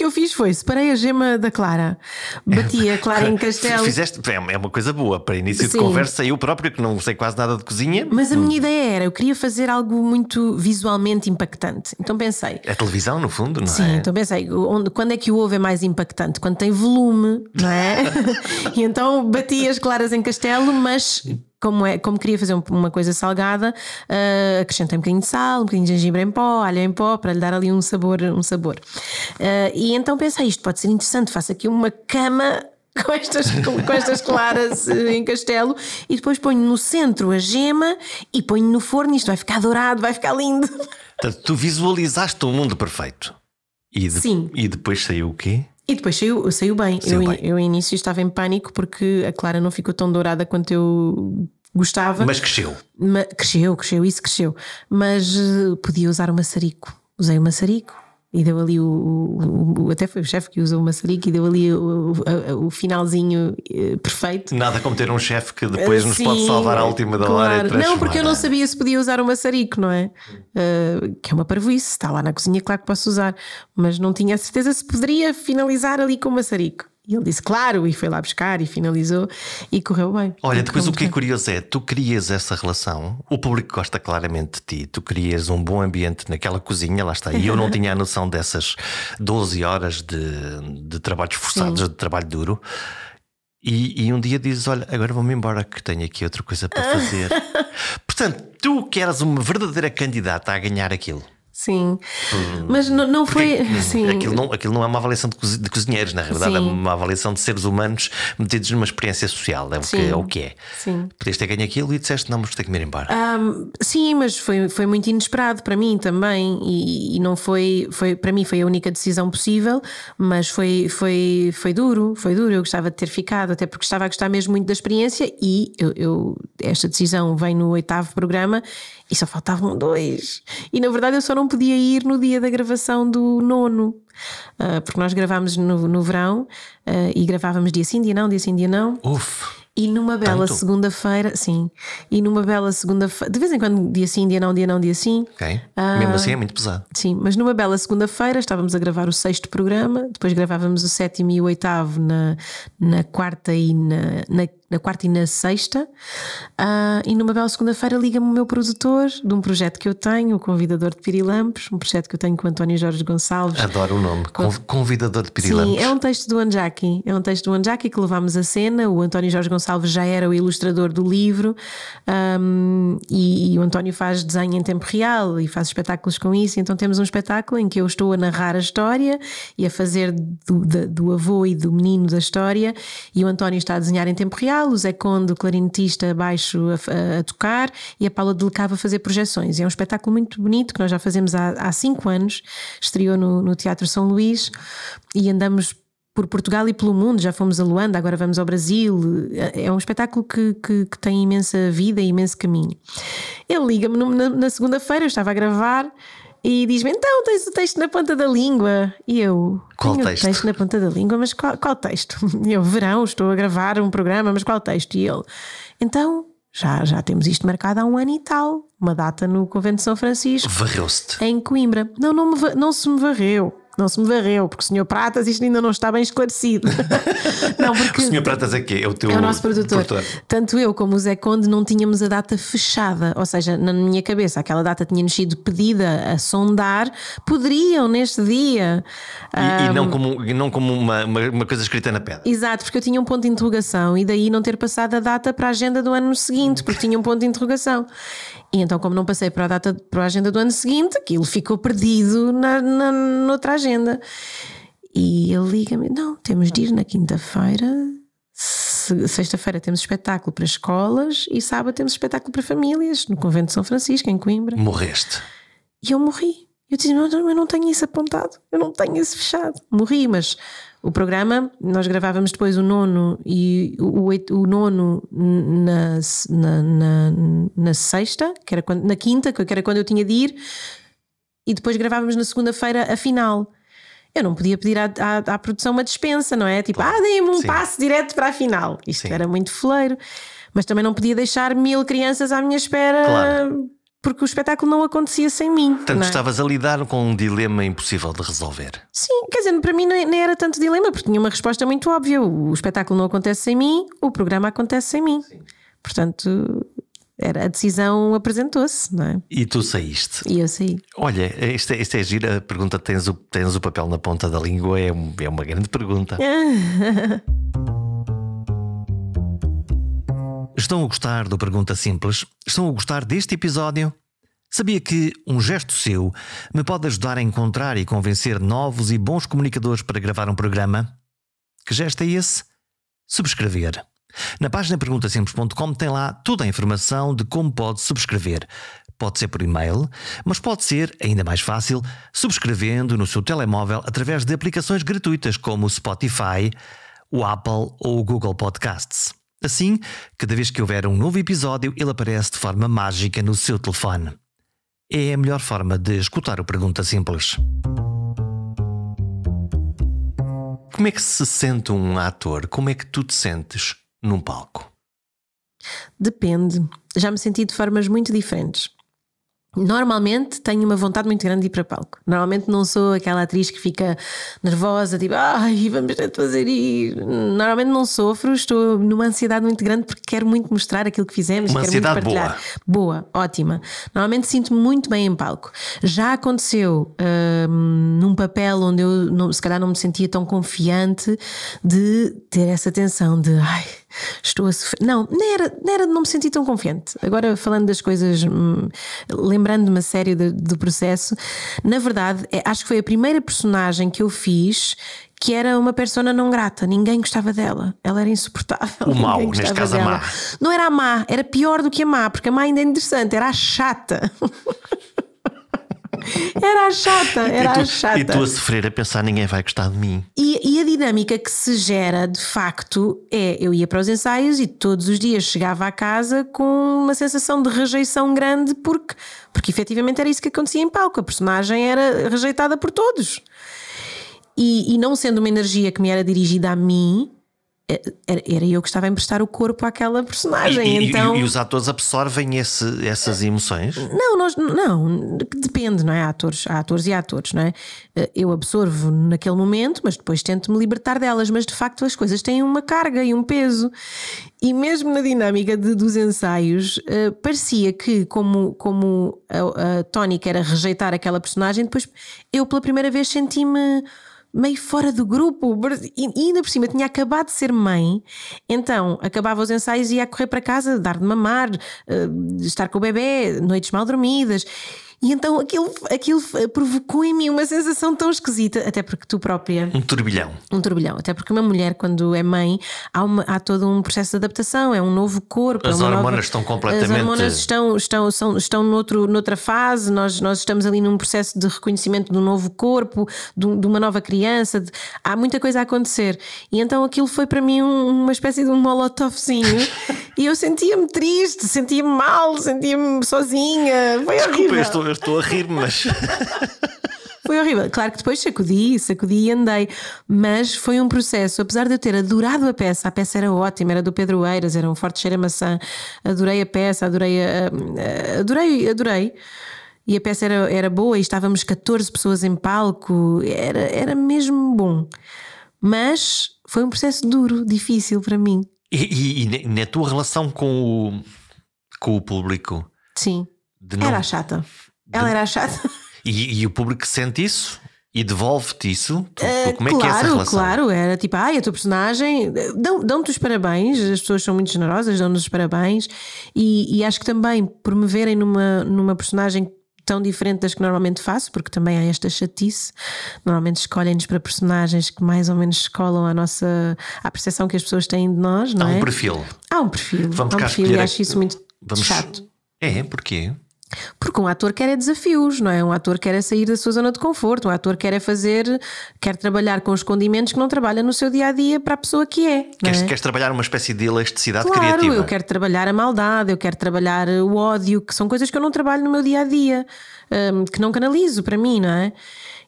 que eu fiz foi separei a gema da Clara, bati a Clara em castelo. Fizeste, é, é uma coisa boa para início Sim. de conversa. Eu próprio, que não sei quase nada de cozinha. Mas a minha ideia era, eu queria fazer algo muito visualmente impactante. Então pensei. É televisão, no fundo, não Sim, é? Sim, então pensei, onde, quando é que o ovo é mais impactante? Quando tem volume, não é? e então bati as claras em castelo, mas como, é, como queria fazer uma coisa salgada, uh, acrescentei um bocadinho de sal, um bocadinho de gengibre em pó, alho em pó, para lhe dar ali um sabor. Um sabor. Uh, e então pensei, isto pode ser interessante, faço aqui uma cama com estas, com estas claras eh, em castelo e depois ponho no centro a gema e ponho no forno. Isto vai ficar dourado, vai ficar lindo. Portanto, tu visualizaste um mundo perfeito. E, de, Sim. e depois saiu o quê? E depois saiu, saiu bem. Saiu eu, bem. eu, início, estava em pânico porque a Clara não ficou tão dourada quanto eu gostava. Mas cresceu. Ma, cresceu, cresceu, isso cresceu. Mas uh, podia usar o maçarico. Usei o maçarico e deu ali o, o, o, até foi o chefe que usou o maçarico e deu ali o, o finalzinho uh, perfeito. Nada como ter um chefe que depois nos pode salvar à última da claro. hora. Não, porque eu não sabia se podia usar o maçarico, não é? Uh, que é uma parvoíce, está lá na cozinha, claro que posso usar, mas não tinha a certeza se poderia finalizar ali com o maçarico. E ele disse claro, e foi lá buscar e finalizou e correu bem. Olha, depois o que é curioso é, tu crias essa relação, o público gosta claramente de ti, tu crias um bom ambiente naquela cozinha, lá está. E eu não tinha a noção dessas 12 horas de, de trabalhos forçados, Sim. de trabalho duro. E, e, um dia dizes: Olha, agora vou-me embora que tenho aqui outra coisa para fazer. Portanto, tu que eras uma verdadeira candidata a ganhar aquilo. Sim, mas não, não foi. Sim. Aquilo, não, aquilo não é uma avaliação de, cozinheiros, na realidade, é sim. é uma avaliação de seres humanos metidos numa experiência social, é o, que, é, o que é. Sim. Podias ter ganho aquilo e disseste: Não, mas ter que me ir embora. Um, sim, mas foi, foi muito inesperado para mim também, e, e, não foi, foi. Para mim foi a única decisão possível, mas foi, foi, foi duro, foi duro. Eu gostava de ter ficado, até porque estava a gostar mesmo muito da experiência, e eu, eu esta decisão vem no oitavo programa e só faltavam dois. E na verdade eu só não podia ir no dia da gravação do nono, uh, porque nós gravámos no, no verão uh, e gravávamos dia sim, dia não, dia sim, dia não. Uf. E numa bela segunda-feira, sim. E numa bela segunda-feira, de vez em quando, dia sim, dia não, dia não, dia sim. Ok? Ah. Mesmo assim é muito pesado. Sim, mas numa bela segunda-feira estávamos a gravar o sexto programa, depois gravávamos o sétimo e o oitavo na, na quarta e na, na, na quarta e na sexta. Ah, e numa bela segunda-feira liga-me o meu produtor de um projeto que eu tenho, o Convidador de Pirilampos, um projeto que eu tenho com o António Jorge Gonçalves. Adoro o nome. Conv- Convidador de Pirilampos. Sim, é um texto do Anjaki. É um texto do Anjaki que levámos à cena. O António Jorge Gonçalves já era o ilustrador do livro um, e, e o António faz desenho em tempo real e faz espetáculos com isso. Então temos um espetáculo em que eu estou a narrar a história e a fazer do, da- do avô e do menino da história e o António está a desenhar em tempo real, o Zé Conde, o clarinetista, abaixo a, a- tocar e a Paula Delecava a fazer projeções. E é um espetáculo muito bonito que nós já fazemos há, há cinco anos. Estreou no, no Teatro São Luís e andamos por Portugal e pelo mundo, já fomos a Luanda, agora vamos ao Brasil. É um espetáculo que, que, que tem imensa vida e imenso caminho. Ele liga-me na, na segunda-feira, eu estava a gravar. E diz-me, então tens o texto na ponta da língua. E eu, Qual tenho texto? o texto na ponta da língua, mas qual, qual texto? E eu, verão, estou a gravar um programa, mas qual texto? E ele, então, já, já temos isto marcado há um ano e tal, uma data no Convento de São Francisco Varreu-se-te. em Coimbra. Não, não, me não se me varreu. Não se me varreu, porque o senhor Pratas isto ainda não está bem esclarecido. não, porque O senhor Pratas é quê? É o teu é o nosso produtor. Tanto eu como o Zé Conde não tínhamos a data fechada, ou seja, na minha cabeça aquela data tinha-nos sido pedida a sondar, poderiam neste dia. E, e Ah, não como, e não como uma, uma, uma coisa escrita na pedra. Exato, porque eu tinha um ponto de interrogação e daí não ter passado a data para a agenda do ano seguinte, porque tinha um ponto de interrogação. E então, como não passei para a data para a agenda do ano seguinte, aquilo ficou perdido na, na, noutra agenda. E ele liga-me: não, temos de ir na quinta-feira. se- Sexta-feira temos espetáculo para escolas e sábado temos espetáculo para famílias no Convento de São Francisco, em Coimbra. Morreste. E eu morri. Eu disse: não, não, eu não tenho isso apontado, eu não tenho isso fechado. Morri, mas o programa, nós gravávamos depois o nono e o, oito- o nono na, na, na, na sexta, que era quando, na quinta, que era quando eu tinha de ir, e depois gravávamos na segunda-feira a final. Eu não podia pedir à, à, à produção uma dispensa, não é? Tipo, ah, dê-me um Sim. passe direto para a final. Isto Sim. era muito foleiro. Mas também não podia deixar mil crianças à minha espera Claro. Porque o espetáculo não acontecia sem mim. Portanto, é? estavas a lidar com um dilema impossível de resolver. Sim, quer dizer, para mim nem era tanto dilema, porque tinha uma resposta muito óbvia. O espetáculo não acontece sem mim, o programa acontece sem mim. Portanto, era, a decisão apresentou-se, não é? E tu saíste. E eu saí. Olha, isto é, é gira. A pergunta: tens o, tens o papel na ponta da língua? É, é uma grande pergunta. Estão a gostar do Pergunta Simples? Estão a gostar deste episódio? Sabia que um gesto seu me pode ajudar a encontrar e convencer novos e bons comunicadores para gravar um programa? Que gesto é esse? Subscrever. Na página perguntasimples.com tem lá toda a informação de como pode subscrever. Pode ser por e-mail, mas pode ser, ainda mais fácil, subscrevendo no seu telemóvel através de aplicações gratuitas como o Spotify, o Apple ou o Google Podcasts. Assim, cada vez que houver um novo episódio, ele aparece de forma mágica no seu telefone. É a melhor forma de escutar o Pergunta Simples. Como é que se sente um ator? Como é que tu te sentes num palco? Depende. Já me senti de formas muito diferentes. Normalmente tenho uma vontade muito grande de ir para palco. Normalmente não sou aquela atriz que fica nervosa, tipo, ai, vamos fazer isto. Normalmente não sofro, estou numa ansiedade muito grande porque quero muito mostrar aquilo que fizemos. Uma quero muito ansiedade partilhar. Boa, ótima. Normalmente sinto-me muito bem em palco. Já aconteceu hum, num papel onde eu não- se calhar não me sentia tão confiante de ter essa tensão de ai, estou a sofrer. Não, nem era, nem era de não me sentir tão confiante. Agora, falando das coisas, hum, lembrando-me a sério do, do processo, na verdade, é- acho que foi a primeira personagem que eu fiz. Que era uma persona não grata, ninguém gostava dela, ela era insuportável. O mau, ninguém neste caso, a dela. má. Não era a má, era pior do que a má, porque a má ainda é interessante, era a chata. era chata, era e, tu, a chata. e tu a sofrer a pensar ninguém vai gostar de mim. E, e a dinâmica que se gera, de facto, é eu ia para os ensaios e todos os dias chegava à casa com uma sensação de rejeição grande, porque, porque efetivamente era isso que acontecia em palco. A personagem era rejeitada por todos. E, e não sendo uma energia que me era dirigida a mim, era, era eu que estava a emprestar o corpo àquela personagem. E, então... e, e os atores absorvem esse, essas emoções? Não, nós, não, depende, não é? Há atores, há atores e há atores, não é? Eu absorvo naquele momento, mas depois tento me libertar delas. Mas de facto as coisas têm uma carga e um peso. E mesmo na dinâmica de, dos ensaios, uh, parecia que, como, como a, a tónica era rejeitar aquela personagem, depois eu pela primeira vez senti-me meio fora do grupo e ainda por cima tinha acabado de ser mãe, então acabava os ensaios e ia correr para casa, dar de mamar, uh, estar com o bebê, noites mal dormidas. E então aquilo, aquilo provocou em mim uma sensação tão esquisita, até porque tu própria. Um turbilhão. Um turbilhão. Até porque uma mulher, quando é mãe, há, uma, há todo um processo de adaptação, é um novo corpo. As é hormonas nova, estão completamente. As hormonas estão, estão, são, estão noutro, noutra fase, nós, nós estamos ali num processo de reconhecimento de um novo corpo, de, de uma nova criança. De, há muita coisa a acontecer. E então aquilo foi para mim um, uma espécie de um molotovzinho. e eu sentia-me triste, sentia-me mal, sentia-me sozinha. Foi Desculpa, horrível. Eu estou, a rir, mas. Foi horrível. Claro que depois sacudi, sacudi e andei, mas foi um processo. Apesar de eu ter adorado a peça, a peça era ótima, era do Pedro Eiras, era um forte cheiro a maçã. Adorei a peça, adorei, a, adorei, adorei. E a peça era, era boa e estávamos 14 pessoas em palco, era, era mesmo bom. Mas foi um processo duro, difícil para mim. E, e, e na tua relação com o, com o público? Sim. Não... Era chata. Ela era chata. E, e, o público sente isso? E devolve-te isso? Tu, uh, como é claro, que é essa relação? Claro, era tipo, ai, a tua personagem. Dão-te dão os parabéns, as pessoas são muito generosas, dão-nos os parabéns. E, e, acho que também por me verem numa, numa personagem tão diferente das que normalmente faço, porque também há esta chatice. Normalmente escolhem-nos para personagens que mais ou menos escolam a nossa a percepção que as pessoas têm de nós, não há é? Há um perfil. Há um perfil. Vamos há um perfil e acho isso muito Vamos... chato. É, porquê? Porque um ator quer é desafios, não é? Um ator quer é sair da sua zona de conforto, um ator quer é fazer, quer trabalhar com os condimentos que não trabalha no seu dia a dia para a pessoa que é. Queres, é? queres trabalhar uma espécie de elasticidade claro, criativa? Eu quero trabalhar a maldade, eu quero trabalhar o ódio, que são coisas que eu não trabalho no meu dia a dia, que não canalizo para mim, não é?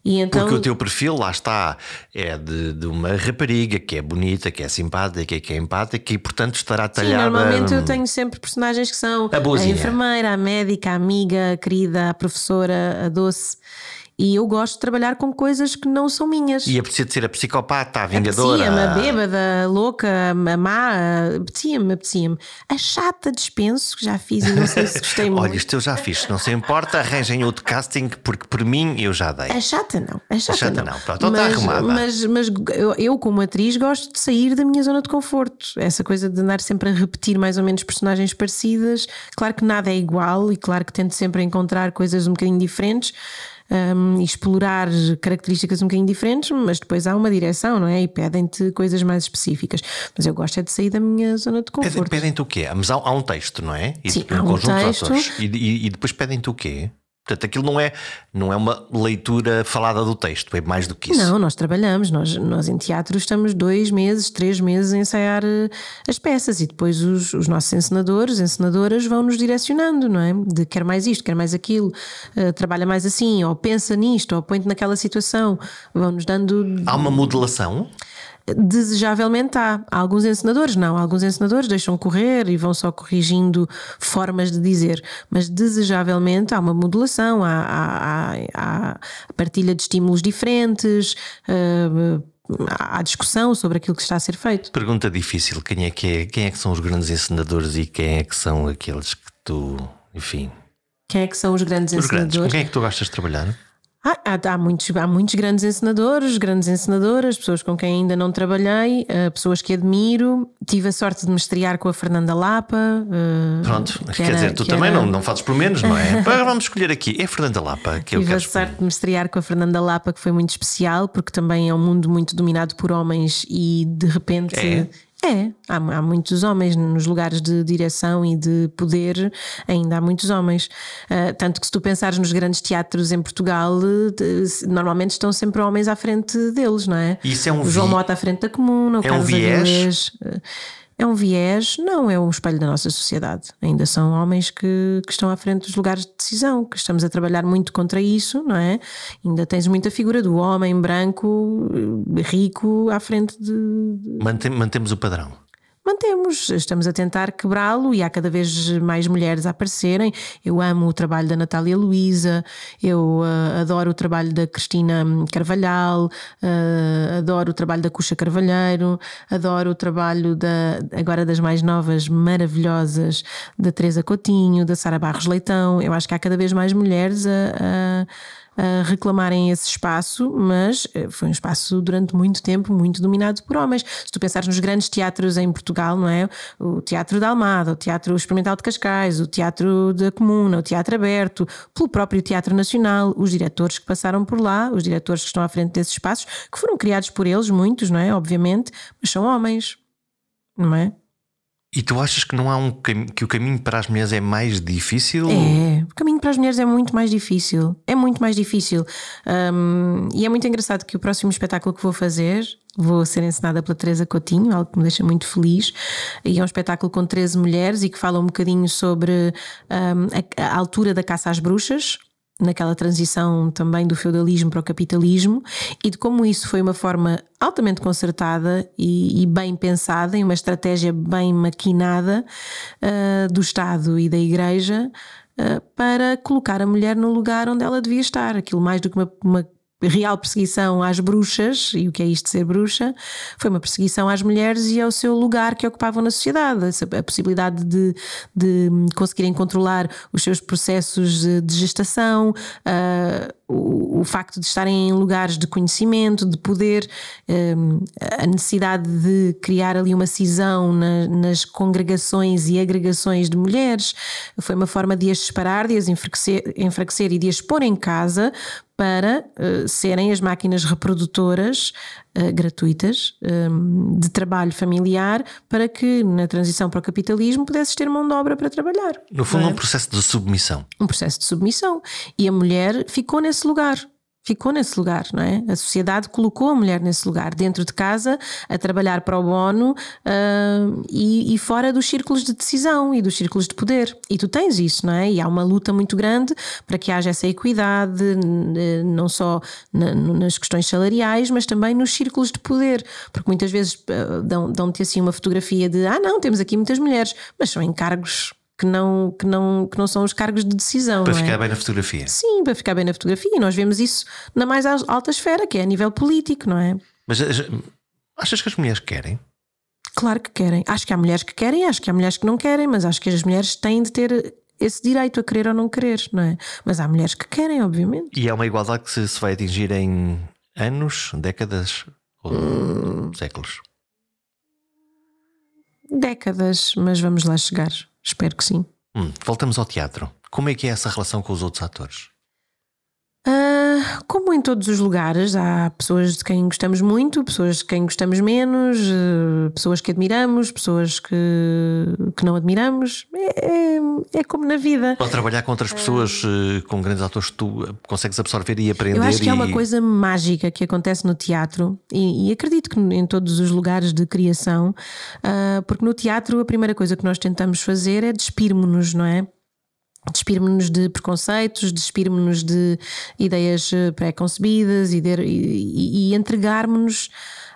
E então... Porque o teu perfil, lá está, é de, de, uma rapariga que é bonita, que é simpática, que é empática e, portanto, estará talhada. Sim, normalmente eu tenho sempre personagens que são a, a enfermeira, a médica, a amiga, a querida, a professora, a doce. E eu gosto de trabalhar com coisas que não são minhas. E apetecia de ser a psicopata, a vingadora. Apetecia-me, a bêbada, a louca, a má, apetecia-me, apetecia-me. A chata dispenso, que já fiz e não sei se gostei muito. Olha, isto eu já fiz, não se importa, arranjem outro casting, porque por mim eu já dei. A chata não, a chata, a chata não. não. Pronto, então está arrumada. Mas, mas eu, eu, como atriz, gosto de sair da minha zona de conforto. Essa coisa de andar sempre a repetir mais ou menos personagens parecidas. Claro que nada é igual e claro que tento sempre encontrar coisas um bocadinho diferentes um, e explorar características um bocadinho diferentes, mas depois há uma direção, não é? E pedem-te coisas mais específicas. Mas eu gosto é de sair da minha zona de conforto. Pedem-te o quê? Mas há, há, um texto, não é? E Sim, um há um conjunto texto. E, e, e depois pedem-te o quê? Portanto, aquilo não é, não é uma leitura falada do texto, é mais do que isso. Não, nós trabalhamos, nós, nós em teatro estamos dois meses, três meses a ensaiar uh, as peças e depois os, os nossos encenadores, encenadoras vão nos direcionando, não é? De quer mais isto, quer mais aquilo, uh, trabalha mais assim, ou pensa nisto, ou põe-te naquela situação, vão-nos dando. Há uma modelação? Desejavelmente há. há. Alguns encenadores não, alguns encenadores deixam correr e vão só corrigindo formas de dizer, mas desejavelmente há uma modulação, há, há, há partilha de estímulos diferentes. Uh, há discussão sobre aquilo que está a ser feito. Pergunta difícil: quem é que, é, quem é que são os grandes encenadores e quem é que são aqueles que tu, enfim. Quem é que são os grandes os encenadores? Grandes. Com quem é que tu gostas de trabalhar? Ah, há, há, muitos, há muitos grandes encenadores, grandes encenadoras, pessoas com quem ainda não trabalhei, uh, pessoas que admiro. Tive a sorte de me estrear com a Fernanda Lapa. Uh, Pronto, quer era, dizer, tu também era... não, não fazes por menos, não é? Agora vamos escolher aqui. É a Fernanda Lapa que eu Tive quero a sorte de me estrear com a Fernanda Lapa, que foi muito especial, porque também é um mundo muito dominado por homens e de repente. É. É, há, há, muitos homens nos lugares de direção e de poder, ainda há muitos homens. Uh, tanto que se tu pensares nos grandes teatros em Portugal, de, normalmente estão sempre homens à frente deles, não é? Isso é um o João vi... Mota à frente da Comuna, o é Carlos um viés? Avilés. É um viés? Não, é um espelho da nossa sociedade. Ainda são homens que, que estão à frente dos lugares de decisão, que estamos a trabalhar muito contra isso, não é? Ainda tens muita figura do homem branco, rico, à frente de. Mantem, mantemos o padrão mantemos, estamos a tentar quebrá-lo e há cada vez mais mulheres a aparecerem. Eu amo o trabalho da Natália Luísa, eu uh, adoro o trabalho da Cristina Carvalhal, uh, adoro o trabalho da Cuxa Carvalheiro, adoro o trabalho da, agora das mais novas, maravilhosas, da Teresa Coutinho, da Sara Barros Leitão. Eu acho que há cada vez mais mulheres a, a a reclamarem esse espaço, mas eh, foi um espaço durante muito tempo muito dominado por homens. Se tu pensares nos grandes teatros em Portugal, não é? O Teatro da Almada, o Teatro Experimental de Cascais, o Teatro da Comuna, o Teatro Aberto, pelo próprio Teatro Nacional, os diretores que passaram por lá, os diretores que estão à frente desses espaços, que foram criados por eles, muitos, não é? Obviamente, mas são homens, não é? E tu achas que não há um que o caminho para as mulheres é mais difícil? É, o caminho para as mulheres é muito mais difícil. É muito mais difícil. Um, e é muito engraçado que o próximo espetáculo que vou fazer, vou ser ensinada pela Teresa Coutinho, algo que me deixa muito feliz. E é um espetáculo com 13 mulheres e que fala um bocadinho sobre um, a, a altura da caça às bruxas naquela transição também do feudalismo para o capitalismo e de como isso foi uma forma altamente concertada e, e bem pensada, em uma estratégia bem maquinada uh, do Estado e da Igreja uh, para colocar a mulher no lugar onde ela devia estar. Aquilo mais do que uma, uma real perseguição às bruxas, e o que é isto de ser bruxa, foi uma perseguição às mulheres e ao seu lugar que ocupavam na sociedade, a possibilidade de, de conseguirem controlar os seus processos de gestação, uh, o, o, facto de estarem em lugares de conhecimento, de poder, uh, a necessidade de criar ali uma cisão na, nas congregações e agregações de mulheres, foi uma forma de as separar, de as enfraquecer, enfraquecer e de as pôr em casa para uh, serem as máquinas reprodutoras uh, gratuitas um, de trabalho familiar para que na transição para o capitalismo pudesses ter mão de obra para trabalhar. No fundo, é? um processo de submissão. Um processo de submissão. E a mulher ficou nesse lugar ficou nesse lugar, não é? A sociedade colocou a mulher nesse lugar, dentro de casa, a trabalhar para o bono uh, e, e, fora dos círculos de decisão e dos círculos de poder. E tu tens isso, não é? E há uma luta muito grande para que haja essa equidade, não só na, nas questões salariais, mas também nos círculos de poder, porque muitas vezes uh, dão-te assim uma fotografia de ah, não, temos aqui muitas mulheres, mas são encargos que não, que não, que não são os cargos de decisão. Para é? ficar bem na fotografia. Sim, para ficar bem na fotografia. E nós vemos isso na mais alta esfera, que é a nível político, não é? Mas eh, achas que as mulheres querem? Claro que querem. Acho que há mulheres que querem, acho que há mulheres que não querem, mas acho que as mulheres têm de ter esse direito a querer ou não querer, não é? Mas há mulheres que querem, obviamente. E é uma igualdade que se, se vai atingir em anos, décadas ou hum. séculos? Décadas, mas vamos lá chegar. Espero que sim. Hum, voltamos ao teatro. Como é que é essa relação com os outros atores? Uh, como em todos os lugares, há pessoas de quem gostamos muito, pessoas de quem gostamos menos, uh, pessoas que admiramos, pessoas que, que não admiramos. É, é, é como na vida. Ao trabalhar com outras pessoas, uh, com grandes atores, tu consegues absorver e aprender. Eu acho que e... é uma coisa mágica que acontece no teatro e, e acredito que em todos os lugares de criação, porque no teatro a primeira coisa que nós tentamos fazer é despirmos-nos, não é? Despirmos-nos de preconceitos, despirmos-nos de ideias eh, pré-concebidas e, e, e entregarmos-nos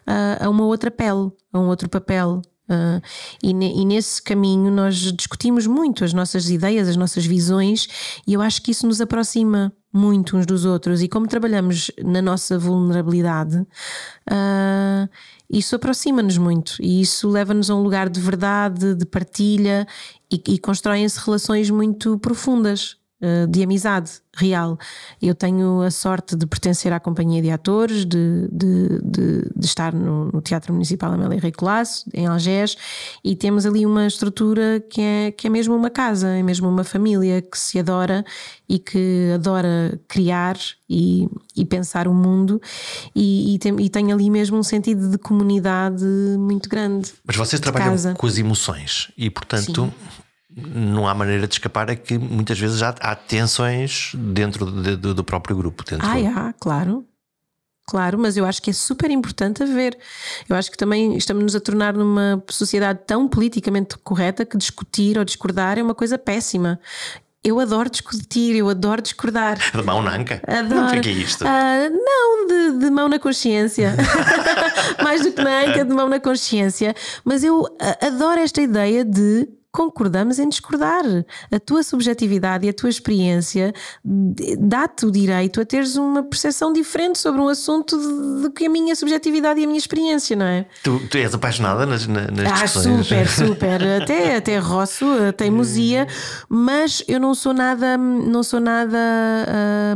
uh, a uma outra pele, a um outro papel. Uh, e, ne, e, nesse caminho nós discutimos muito as nossas ideias, as nossas visões, e eu acho que isso nos aproxima muito uns dos outros. E como trabalhamos na nossa vulnerabilidade, uh, isso aproxima-nos muito e isso leva-nos a um lugar de verdade, de partilha e, e constroem-se relações muito profundas uh, de amizade real. Eu tenho a sorte de pertencer à companhia de atores, de, de, de, de estar no, no, Teatro Municipal Amélia Rei Colasso, em Algés, e temos ali uma estrutura que é, que é mesmo uma casa, é mesmo uma família que se adora e que adora criar e, e pensar o mundo e, e, tem, e tem ali mesmo um sentido de comunidade muito grande. Mas vocês trabalham casa. com as emoções e, portanto. Sim não há maneira de escapar, é que muitas vezes há, há tensões dentro de, de, do próprio grupo. Dentro ah, há, claro. claro, mas eu acho que é super importante haver. Eu acho que também estamos a tornar numa sociedade tão politicamente correta que discutir ou discordar é uma coisa péssima. Eu adoro discutir, eu adoro discordar. De mão na anca? Adoro. O que é isto? Uh, não, de, de, mão na consciência. Mais do que na anca, de mão na consciência. Mas eu adoro esta ideia de concordamos em discordar. A tua subjetividade e a tua experiência dá-te o direito a teres uma percepção diferente sobre um assunto do que a minha subjetividade e a minha experiência, não é? Tu, tu és apaixonada nas, nas ah, discussões? super, super. Até, até roço, a teimosia, mas eu não sou nada, não sou nada.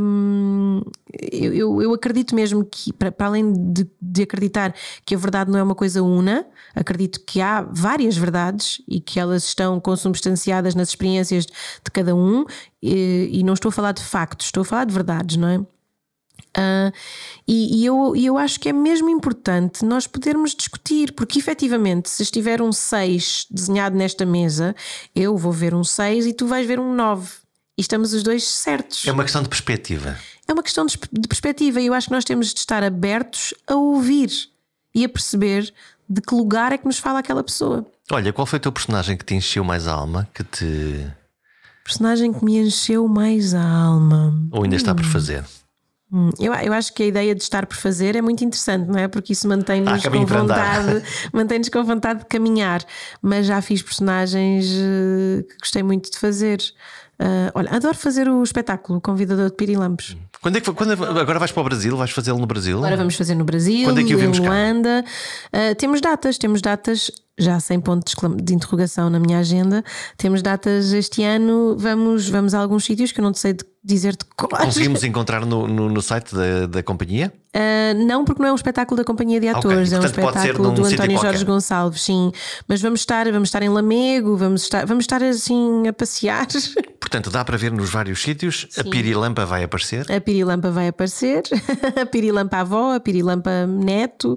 Hum, eu, eu, eu, acredito mesmo que, para, para além de, de acreditar que a verdade não é uma coisa una, acredito que há várias verdades e que elas estão consubstanciadas nas experiências de cada um, e, e não estou a falar de factos, estou a falar de verdades, não é? Uh, e, e, eu, eu acho que é mesmo importante nós podermos discutir, porque efetivamente, se estiver um 6 desenhado nesta mesa, eu vou ver um 6 e tu vais ver um 9. E estamos os dois certos. É uma questão de perspectiva. É uma questão de, de perspectiva e eu acho que nós temos de estar abertos a ouvir e a perceber de que lugar é que nos fala aquela pessoa. Olha, qual foi o teu personagem que te encheu mais a alma? Que te. Personagem que me encheu mais a alma. Ou ainda está por hum. fazer? Hum, eu, eu acho que a ideia de estar por fazer é muito interessante, não é? Porque isso mantém-nos ah, com vontade, mantém-nos com vontade de caminhar. Mas já fiz personagens eh, que gostei muito de fazer. Uh, olha, adoro fazer o espetáculo o Convidador de Pirilampos. Quando é que quando, agora vais para o Brasil? Vais fazê-lo no Brasil? Agora vamos fazer no Brasil, quando é que o em Luanda. Uh, temos datas, temos datas já sem ponto de interrogação na minha agenda. Temos datas este ano, vamos, vamos a alguns sítios que eu não sei dizer de cor. Conseguimos encontrar no, no, no site da, da companhia? Uh, não, porque não é um espetáculo da companhia de atores, okay. é um espetáculo do António Jorge Gonçalves, sim. Mas vamos estar, vamos estar em Lamego, vamos estar, vamos estar assim a passear. Portanto, dá para ver nos vários sítios. Sim. A Pirilampa vai aparecer. A Pirilampa vai aparecer. a Pirilampa avó, a Pirilampa neto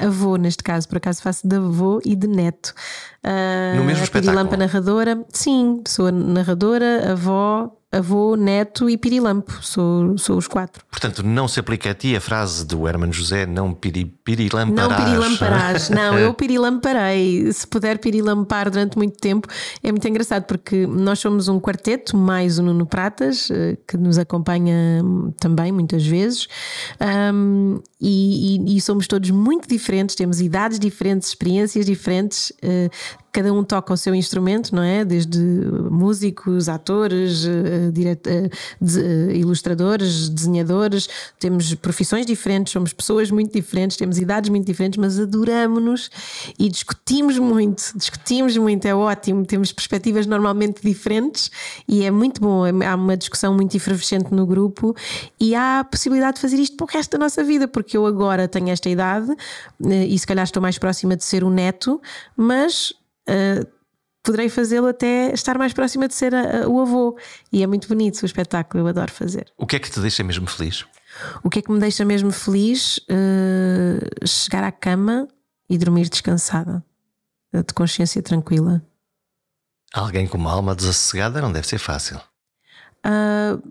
avô, neste caso, por acaso faço de avô e de neto. Uh, no mesmo espetáculo? Pirilampa narradora, sim, sou narradora, avó, avô, neto e pirilampo. Sou, sou os quatro. Portanto, não se aplica a ti a frase do Hermano José, não piri, pirilamparás. Não pirilamparás. não, eu pirilamparei. Se puder pirilampar durante muito tempo, é muito engraçado porque nós somos um quarteto, mais o Nuno Pratas, eh, que nos acompanha também muitas vezes, um, e, e, e somos todos muito diferentes, temos idades diferentes, experiências diferentes. Uh, cada um toca o seu instrumento, não é? Desde músicos, atores, direta, uh, de, uh, ilustradores, desenhadores, temos profissões diferentes, somos pessoas muito diferentes, temos idades muito diferentes, mas adoramos-nos e discutimos muito, discutimos muito, é ótimo, temos perspectivas normalmente diferentes e é muito bom. Há uma discussão muito efervescente no grupo e há a possibilidade de fazer isto para o resto da nossa vida, porque eu agora tenho esta idade e se calhar estou mais próxima de ser o neto, mas uh, poderei fazê-lo até estar mais próxima de ser a, a, o avô. E é muito bonito o espetáculo, eu adoro fazer. O que é que te deixa mesmo feliz? O que é que me deixa mesmo feliz? Uh, chegar à cama e dormir descansada, de consciência tranquila. Alguém com uma alma desassossegada não deve ser fácil. Uh,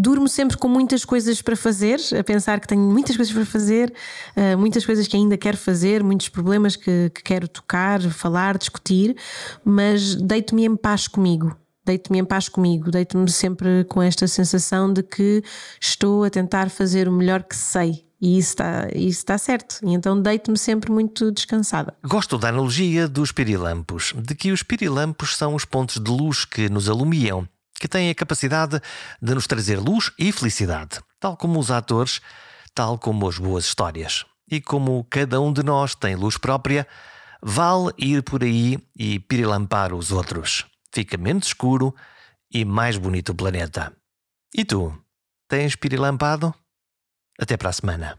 durmo sempre com muitas coisas para fazer, a pensar que tenho muitas coisas para fazer, uh, muitas coisas que ainda quero fazer, muitos problemas que, que quero tocar, falar, discutir, mas deito-me em paz comigo. Deito-me em paz comigo, deito-me sempre com esta sensação de que estou a tentar fazer o melhor que sei, e isso está, isso está certo. E então deito-me sempre muito descansada. Gosto da analogia dos pirilampos, de que os pirilampos são os pontos de luz que nos alumiam que têm a capacidade de nos trazer luz e felicidade, tal como os atores, tal como as boas histórias. E como cada um de nós tem luz própria, vale ir por aí e pirilampar os outros. Fica menos escuro e mais bonito o planeta. E tu, tens pirilampado? Até para a semana.